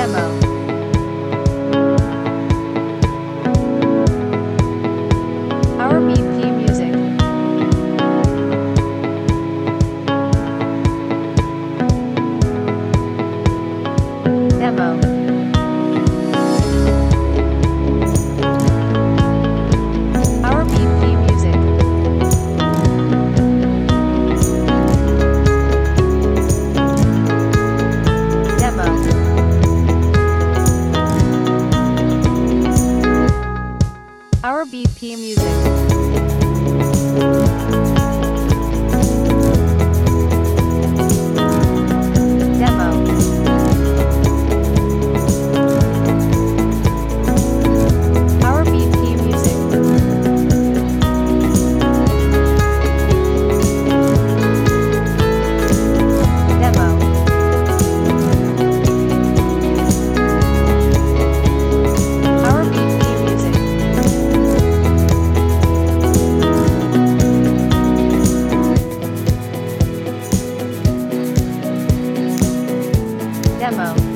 Demo. BP Music. Demo.